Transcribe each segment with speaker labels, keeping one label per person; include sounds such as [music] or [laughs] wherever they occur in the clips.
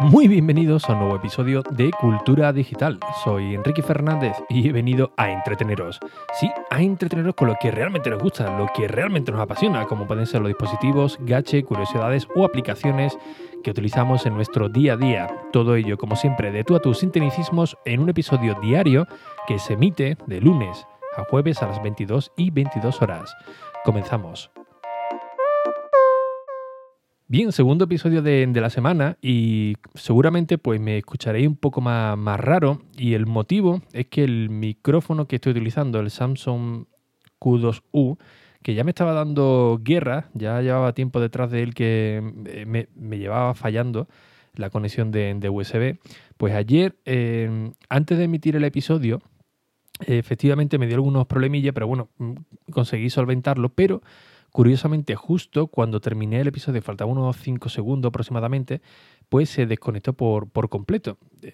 Speaker 1: Muy bienvenidos a un nuevo episodio de Cultura Digital. Soy Enrique Fernández y he venido a entreteneros. Sí, a entreteneros con lo que realmente nos gusta, lo que realmente nos apasiona, como pueden ser los dispositivos, gache, curiosidades o aplicaciones que utilizamos en nuestro día a día. Todo ello, como siempre, de tú a tus sinteticismos en un episodio diario que se emite de lunes a jueves a las 22 y 22 horas. Comenzamos. Bien, segundo episodio de, la semana y seguramente pues me escucharéis un poco más, más, raro y el motivo es que el micrófono que estoy utilizando, el Samsung Q2U, que ya me estaba dando guerra, ya llevaba tiempo detrás de él que eh, me, llevaba fallando la conexión de, USB, pues ayer, eh, antes de emitir el episodio, efectivamente me dio algunos problemillas, pero bueno, mm, conseguí solventarlo, pero Curiosamente, justo cuando terminé el episodio, faltaba unos 5 segundos aproximadamente, pues se desconectó por, por completo. Eh,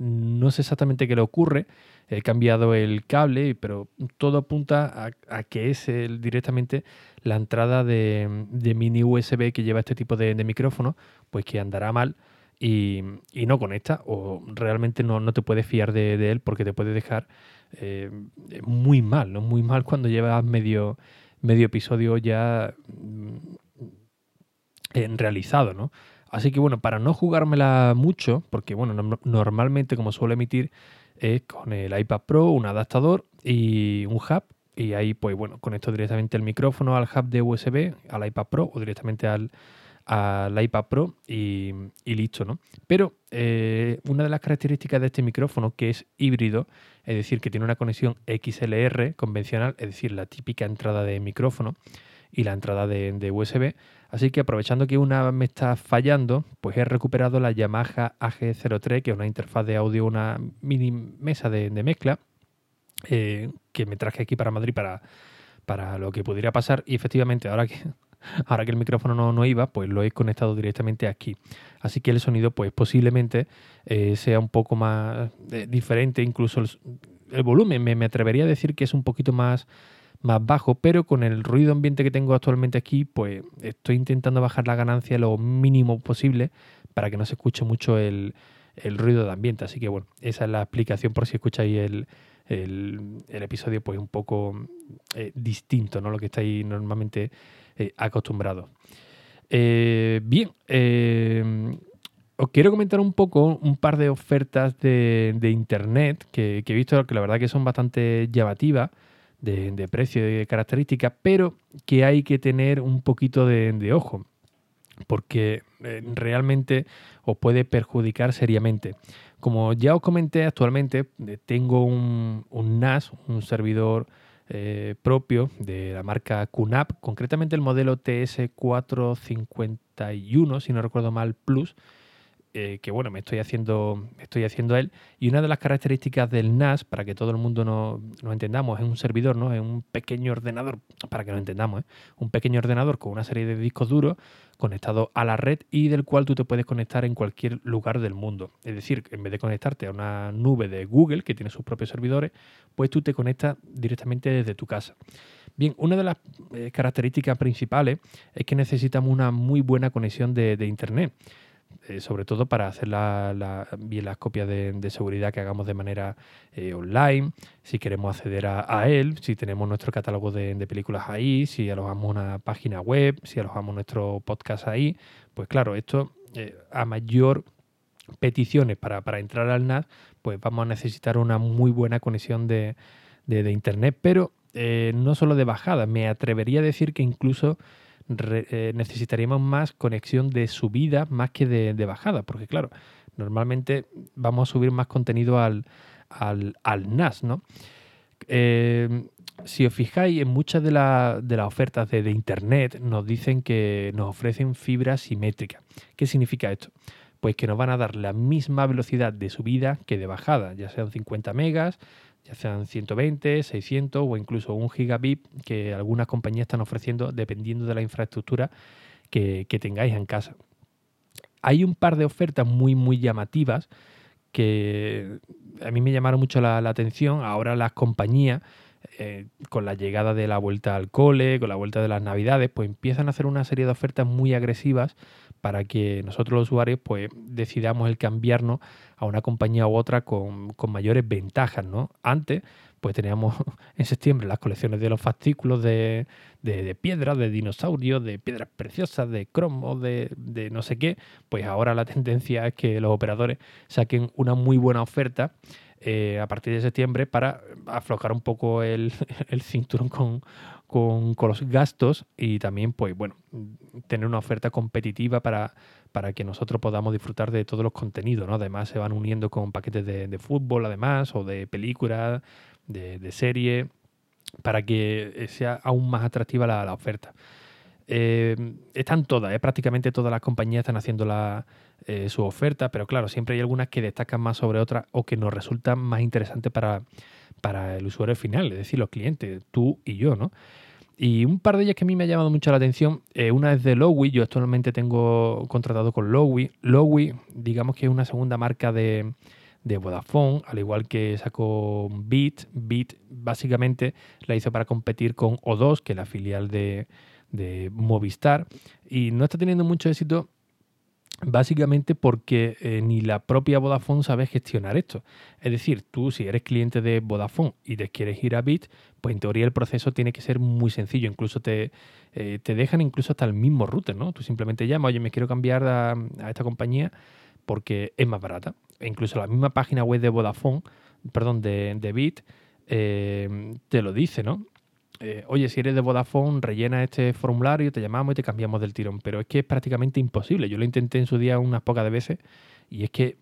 Speaker 1: no sé exactamente qué le ocurre, he cambiado el cable, pero todo apunta a, que es directamente la entrada de, mini USB que lleva este tipo de, micrófono, pues que andará mal y, no conecta o realmente no, te puedes fiar de, él porque te puede dejar eh, muy mal, ¿no? Muy mal cuando llevas medio medio episodio ya mm, en realizado, ¿no? Así que bueno, para no jugármela mucho, porque bueno, normalmente como suelo emitir es con el iPad Pro, un adaptador y un hub. Y ahí pues bueno, conecto directamente el micrófono al hub de USB, al iPad Pro o directamente al, al iPad Pro y, listo, ¿no? Pero eh, una de las características de este micrófono, que es híbrido, es decir, que tiene una conexión XLR convencional, es decir, la típica entrada de micrófono y la entrada de, USB. Así que aprovechando que una me está fallando, pues he recuperado la Yamaha AG03, que es una interfaz de audio, una mini mesa de, mezcla, eh, que me traje aquí para Madrid para, para lo que pudiera pasar. Y efectivamente, ahora que Ahora que el micrófono no, iba, pues lo he conectado directamente aquí. Así que el sonido, pues posiblemente eh, sea un poco más eh, diferente, incluso el, volumen. Me, atrevería a decir que es un poquito más, más bajo, pero con el ruido ambiente que tengo actualmente aquí, pues estoy intentando bajar la ganancia lo mínimo posible para que no se escuche mucho el, ruido de ambiente. Así que bueno, esa es la explicación por si escucháis el, episodio pues un poco eh, distinto, ¿no? Lo que estáis normalmente eh, acostumbrados. Eh, bien, eh, os quiero comentar un poco un par de ofertas de, internet que, he visto que la verdad que son bastante llamativas de, precio y de características, pero que hay que tener un poquito de, ojo porque realmente os puede perjudicar seriamente. Como ya os comenté actualmente, tengo un, un NAS, un servidor eh, propio de la marca QNAP, concretamente el modelo TS451, si no recuerdo mal, Plus, eh, que bueno, me estoy haciendo, estoy haciendo él. Y una de las características del NAS, para que todo el mundo nos no entendamos, es un servidor, ¿no? Es un pequeño ordenador, para que lo entendamos, ¿eh? un pequeño ordenador con una serie de discos duros conectado a la red y del cual tú te puedes conectar en cualquier lugar del mundo. Es decir, en vez de conectarte a una nube de Google, que tiene sus propios servidores, pues tú te conectas directamente desde tu casa. Bien, una de las eh, características principales es que necesitamos una muy buena conexión de Internet. Eh, sobre todo para hacer la, las copias de, seguridad que hagamos de manera eh, online, si queremos acceder a, él, si tenemos nuestro catálogo de, películas ahí, si alojamos una página web, si alojamos nuestro podcast ahí, pues claro, esto eh, a mayor peticiones para, entrar al NAS, pues vamos a necesitar una muy buena conexión de, internet, pero no solo de bajada, me atrevería a decir que incluso eh, necesitaríamos más conexión de subida más que de, bajada, porque claro, normalmente vamos a subir más contenido al, al, NAS, ¿no? Eh, si os fijáis, en muchas de, de las ofertas de, de, Internet nos dicen que nos ofrecen fibra simétrica. ¿Qué significa esto? Pues que nos van a dar la misma velocidad de subida que de bajada, ya sean 50 megas, ya sean 120, 600 o incluso un gigabit que algunas compañías están ofreciendo dependiendo de la infraestructura que, tengáis en casa. Hay un par de ofertas muy, muy llamativas que a mí me llamaron mucho la, atención. Ahora las compañías eh, con la llegada de la vuelta al cole, con la vuelta de las navidades, pues empiezan a hacer una serie de ofertas muy agresivas para que nosotros los usuarios pues decidamos el cambiarnos a una compañía u otra con, mayores ventajas, ¿no? Antes pues teníamos [laughs] en septiembre las colecciones de los fascículos de, de, piedras, de dinosaurios, de piedras preciosas, de cromos, de, de, no sé qué. Pues ahora la [laughs] tendencia es que los operadores saquen una muy buena oferta eh, a partir de septiembre para aflojar un poco el, [laughs] cinturón con, los gastos y también, pues bueno, tener una oferta competitiva para, para que nosotros podamos disfrutar de todos los contenidos, ¿no? Además se van uniendo con paquetes de, fútbol, además, o de películas, de, de serie, para que sea aún más atractiva la, oferta. Eh, están todas, ¿eh? prácticamente todas las compañías están haciendo la, eh, su oferta, pero claro, siempre hay algunas que destacan más sobre otras o que nos resultan más interesantes para, para el usuario final, es decir, los clientes, tú y yo, ¿no? Y un par de ellas que a mí me ha llamado mucho la atención, eh, una es de Lowy, yo actualmente tengo contratado con Lowy. Lowy, digamos que es una segunda marca de, de Vodafone, al igual que sacó Bit. Bit básicamente la hizo para competir con O2, que es la filial de, de Movistar, y no está teniendo mucho éxito Básicamente porque eh, ni la propia Vodafone sabe gestionar esto. Es decir, tú si eres cliente de Vodafone y te quieres ir a Bit, pues en teoría el proceso tiene que ser muy sencillo. Incluso te, eh, te dejan incluso hasta el mismo router, ¿no? Tú simplemente llamas, oye, me quiero cambiar a, esta compañía porque es más barata. E incluso la misma página web de Vodafone, perdón, de, de Bit, eh, te lo dice, ¿no? Eh, oye, si eres de Vodafone, rellena este formulario, te llamamos y te cambiamos del tirón. Pero es que es prácticamente imposible. Yo lo intenté en su día unas pocas de veces y es que,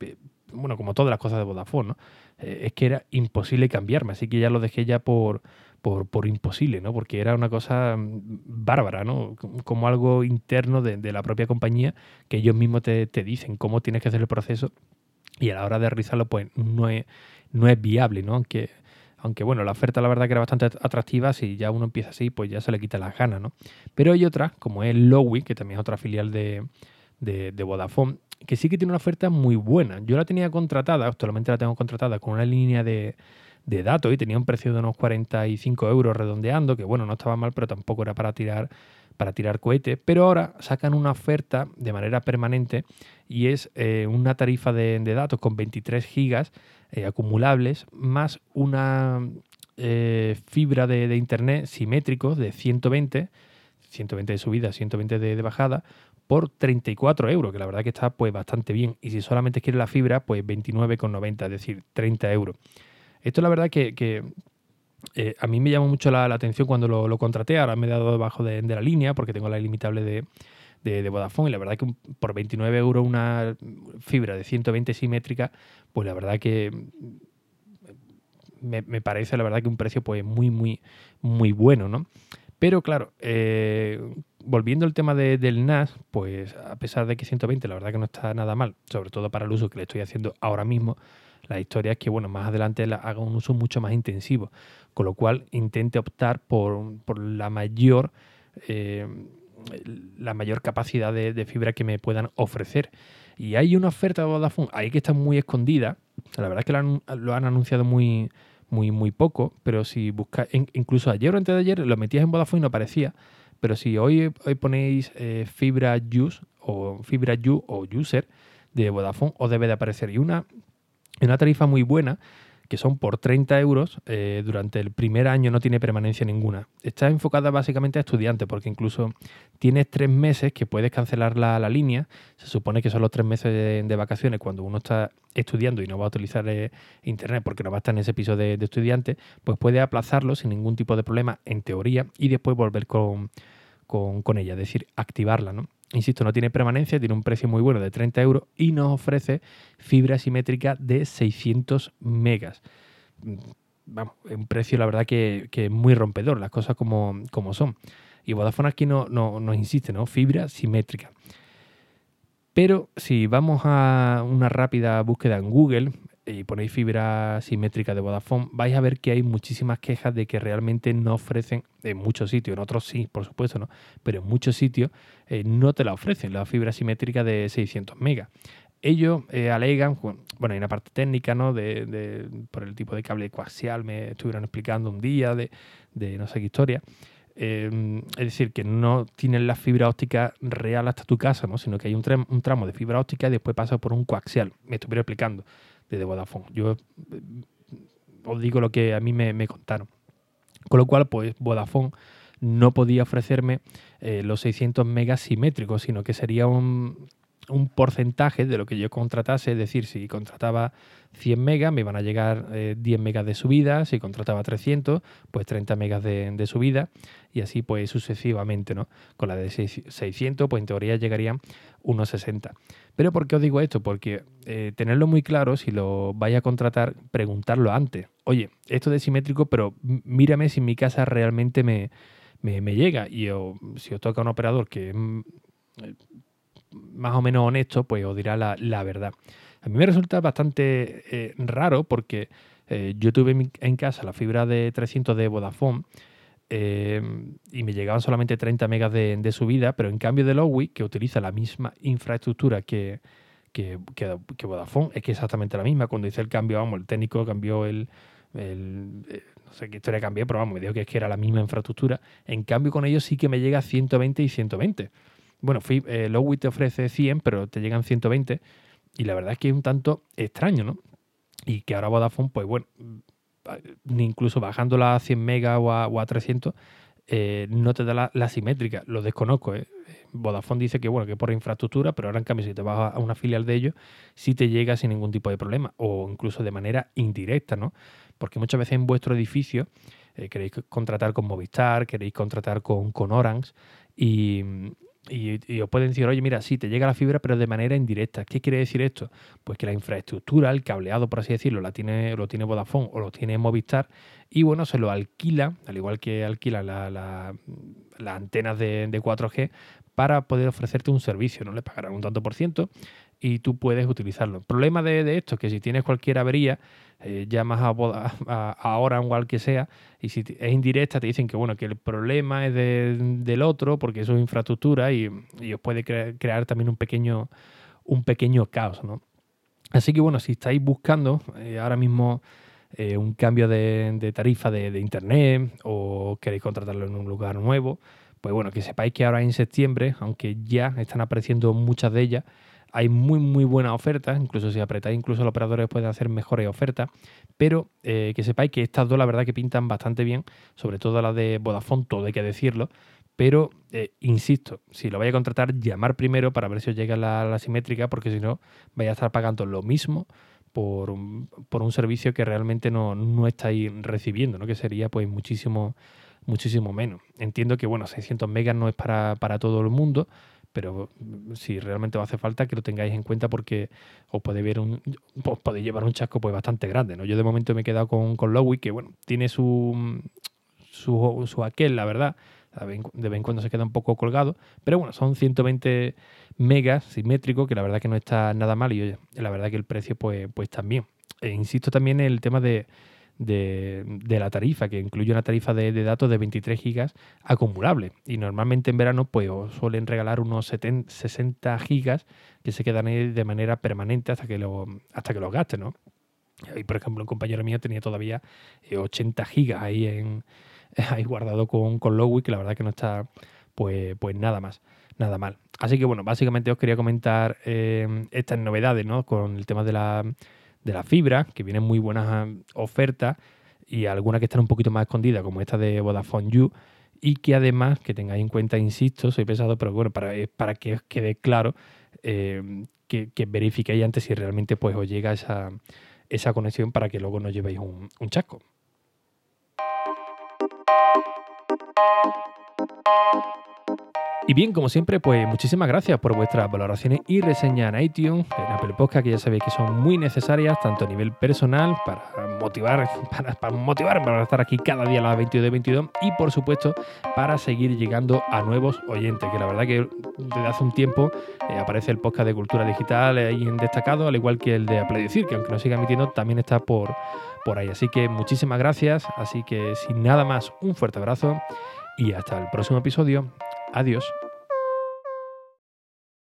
Speaker 1: eh, bueno, como todas las cosas de Vodafone, ¿no? Eh, es que era imposible cambiarme. Así que ya lo dejé ya por, por, imposible, ¿no? Porque era una cosa mm, bárbara, ¿no? Como algo interno de, la propia compañía que ellos mismos te, dicen cómo tienes que hacer el proceso y a la hora de realizarlo, pues no es, no es viable, ¿no? Aunque aunque bueno, la oferta la verdad que era bastante atractiva, si ya uno empieza así, pues ya se le quita las ganas, ¿no? Pero hay otra, como es Lowy, que también es otra filial de, de, Vodafone, que sí que tiene una oferta muy buena. Yo la tenía contratada, actualmente la tengo contratada con una línea de, de datos y tenía un precio de unos 45 euros redondeando, que bueno, no estaba mal, pero tampoco era para tirar para tirar cohetes, pero ahora sacan una oferta de manera permanente y es eh, una tarifa de, datos con 23 gigas eh, acumulables más una eh, fibra de, internet simétrico de 120, 120 de subida, 120 de, bajada, por 34 euros, que la verdad que está pues bastante bien. Y si solamente quieres la fibra, pues 29,90, es decir, 30 euros. Esto la verdad que, eh, a mí me llamó mucho la, atención cuando lo, contraté, ahora me he dado debajo de, la línea porque tengo la ilimitable de, de, Vodafone y la verdad que por 29 euros una fibra de 120 simétrica, pues la verdad que me, parece la verdad que un precio pues muy, muy, muy bueno, ¿no? Pero claro, eh, volviendo al tema del NAS, pues a pesar de que 120 la verdad que no está nada mal, sobre todo para el uso que le estoy haciendo ahora mismo, la historia es que, bueno, más adelante haga un uso mucho más intensivo, con lo cual intente optar por, la mayor... Eh, la mayor capacidad de, fibra que me puedan ofrecer. Y hay una oferta de Vodafone ahí que está muy escondida. la verdad es que lo han, anunciado muy, muy, muy poco, pero si buscáis, incluso ayer o antes de ayer lo metías en Vodafone y no aparecía. Pero si hoy, hoy ponéis eh, fibra use o fibra you o user de Vodafone, os debe de aparecer. Y una una tarifa muy buena, que son por 30 euros, eh, durante el primer año no tiene permanencia ninguna. Está enfocada básicamente a estudiantes, porque incluso tienes tres meses que puedes cancelar la, línea. Se supone que son los tres meses de, vacaciones cuando uno está estudiando y no va a utilizar eh, internet porque no va a estar en ese piso de, de estudiante, pues puede aplazarlo sin ningún tipo de problema, en teoría, y después volver con, con, con ella, es decir, activarla, ¿no? Insisto, no tiene permanencia, tiene un precio muy bueno de 30 euros y nos ofrece fibra simétrica de 600 megas. Vamos, un precio la verdad que, es muy rompedor, las cosas como, como son. Y Vodafone aquí no, no, nos insiste, ¿no? Fibra simétrica. Pero si vamos a una rápida búsqueda en Google, y ponéis fibra simétrica de Vodafone, vais a ver que hay muchísimas quejas de que realmente no ofrecen, en muchos sitios, en otros sí, por supuesto, ¿no? pero en muchos sitios eh, no te la ofrecen, la fibra simétrica de 600 megas. ellos eh, alegan, bueno, hay una parte técnica, ¿no? De, por el tipo de cable coaxial, me estuvieron explicando un día de, no sé qué historia. Eh, es decir, que no tienen la fibra óptica real hasta tu casa, ¿no? sino que hay un, tramo de fibra óptica y después pasa por un coaxial. Me estuvieron explicando desde Vodafone. Yo eh, os digo lo que a mí me, contaron. Con lo cual, pues Vodafone no podía ofrecerme los 600 megas simétricos, sino que sería un, un porcentaje de lo que yo contratase, es decir, si contrataba 100 megas, me iban a llegar 10 eh, megas de subida, si contrataba 300, pues 30 megas de, subida, y así pues sucesivamente, ¿no? Con la de 600, pues en teoría llegarían unos 60. Pero ¿por qué os digo esto? Porque eh, tenerlo muy claro, si lo vais a contratar, preguntarlo antes. Oye, esto es simétrico, pero mírame si mi casa realmente me, llega. Y si os toca un operador que mm, más o menos honesto, pues os dirá la, verdad. A mí me resulta bastante eh, raro porque eh, yo tuve en casa la fibra de 300 de Vodafone eh, y me llegaban solamente 30 megas de, subida, pero en cambio de Lowy, que utiliza la misma infraestructura que, que, Vodafone, es que exactamente la misma. Cuando hice el cambio, vamos, el técnico cambió el, no sé qué historia cambié, pero vamos, me dijo que es que era la misma infraestructura. En cambio, con ellos sí que me llega 120 y 120. Bueno, eh, Lowit te ofrece 100, pero te llegan 120. Y la verdad es que es un tanto extraño, ¿no? Y que ahora Vodafone, pues bueno, mm, incluso bajándola a 100 megas o a, 300, eh, no te da la, simétrica. Lo desconozco. ¿eh? Vodafone dice que bueno, que por infraestructura, pero ahora en cambio si te vas a una filial de ellos, sí te llega sin ningún tipo de problema o incluso de manera indirecta, ¿no? Porque muchas veces en vuestro edificio eh, queréis contratar con Movistar, queréis contratar con, con Orange y, y, os pueden decir, oye, mira, sí, te llega la fibra, pero de manera indirecta. ¿Qué quiere decir esto? Pues que la infraestructura, el cableado, por así decirlo, la tiene, lo tiene Vodafone o lo tiene Movistar, y bueno, se lo alquila, al igual que alquila las antenas de, de 4G, para poder ofrecerte un servicio, ¿no? Le pagarán un tanto por ciento y tú puedes utilizarlo. El problema de, esto es que si tienes cualquier avería, eh, llamas a, a, a o al que sea, y si es indirecta, te dicen que bueno, que el problema es del otro, porque eso es infraestructura, y, os puede crear también un pequeño, un pequeño caos, ¿no? Así que bueno, si estáis buscando eh, ahora mismo eh, un cambio de, tarifa de, de, internet o queréis contratarlo en un lugar nuevo, pues bueno, que sepáis que ahora en septiembre, aunque ya están apareciendo muchas de ellas, hay muy, muy buenas ofertas, incluso si apretáis, incluso los operadores pueden hacer mejores ofertas, pero eh, que sepáis que estas dos la verdad que pintan bastante bien, sobre todo la de Vodafone, todo hay que decirlo, pero eh, insisto, si lo vais a contratar, llamar primero para ver si os llega la, simétrica, porque si no, vais a estar pagando lo mismo por un, por un servicio que realmente no, no estáis recibiendo, ¿no? que sería pues muchísimo, muchísimo menos. Entiendo que, bueno, 600 megas no es para, para todo el mundo, pero mm, si realmente os hace falta que lo tengáis en cuenta porque os puede ver un podéis llevar un chasco pues bastante grande ¿no? yo de momento me he quedado con, con Lowy que bueno tiene su su, su aquel la verdad de vez en cuando se queda un poco colgado pero bueno son 120 megas simétricos que la verdad que no está nada mal y oye, la verdad que el precio pues pues también e insisto también en el tema de de, la tarifa, que incluye una tarifa de, datos de 23 gigas acumulable. Y normalmente en verano pues os suelen regalar unos 60 gigas que se quedan ahí de manera permanente hasta que lo, hasta que los gastes, ¿no? Y por ejemplo, un compañero mío tenía todavía 80 eh, gigas ahí en [laughs] ahí guardado con, con Lowy, que la verdad que no está pues, pues nada más, nada mal. Así que bueno, básicamente os quería comentar eh, estas novedades, ¿no? Con el tema de la de la fibra, que vienen muy buenas ah, ofertas y algunas que están un poquito más escondidas, como esta de Vodafone You, y que además, que tengáis en cuenta, insisto, soy pesado, pero bueno, para, para que os quede claro, eh, que, que, verifiquéis antes si realmente pues, os llega esa, esa conexión para que luego no llevéis un, un chasco. Y bien, como siempre, pues muchísimas gracias por vuestras valoraciones y reseñas en iTunes, en Apple Podcast, que ya sabéis que son muy necesarias, tanto a nivel personal, para motivar, [laughs] para, para motivar, para estar aquí cada día a las 22 de 22, y por supuesto, para seguir llegando a nuevos oyentes, que la verdad que desde hace un tiempo eh, aparece el podcast de cultura digital ahí en destacado, al igual que el de Apple Decir, que aunque no siga emitiendo, también está por, por ahí. Así que muchísimas gracias, así que sin nada más, un fuerte abrazo y hasta el próximo episodio. Adiós.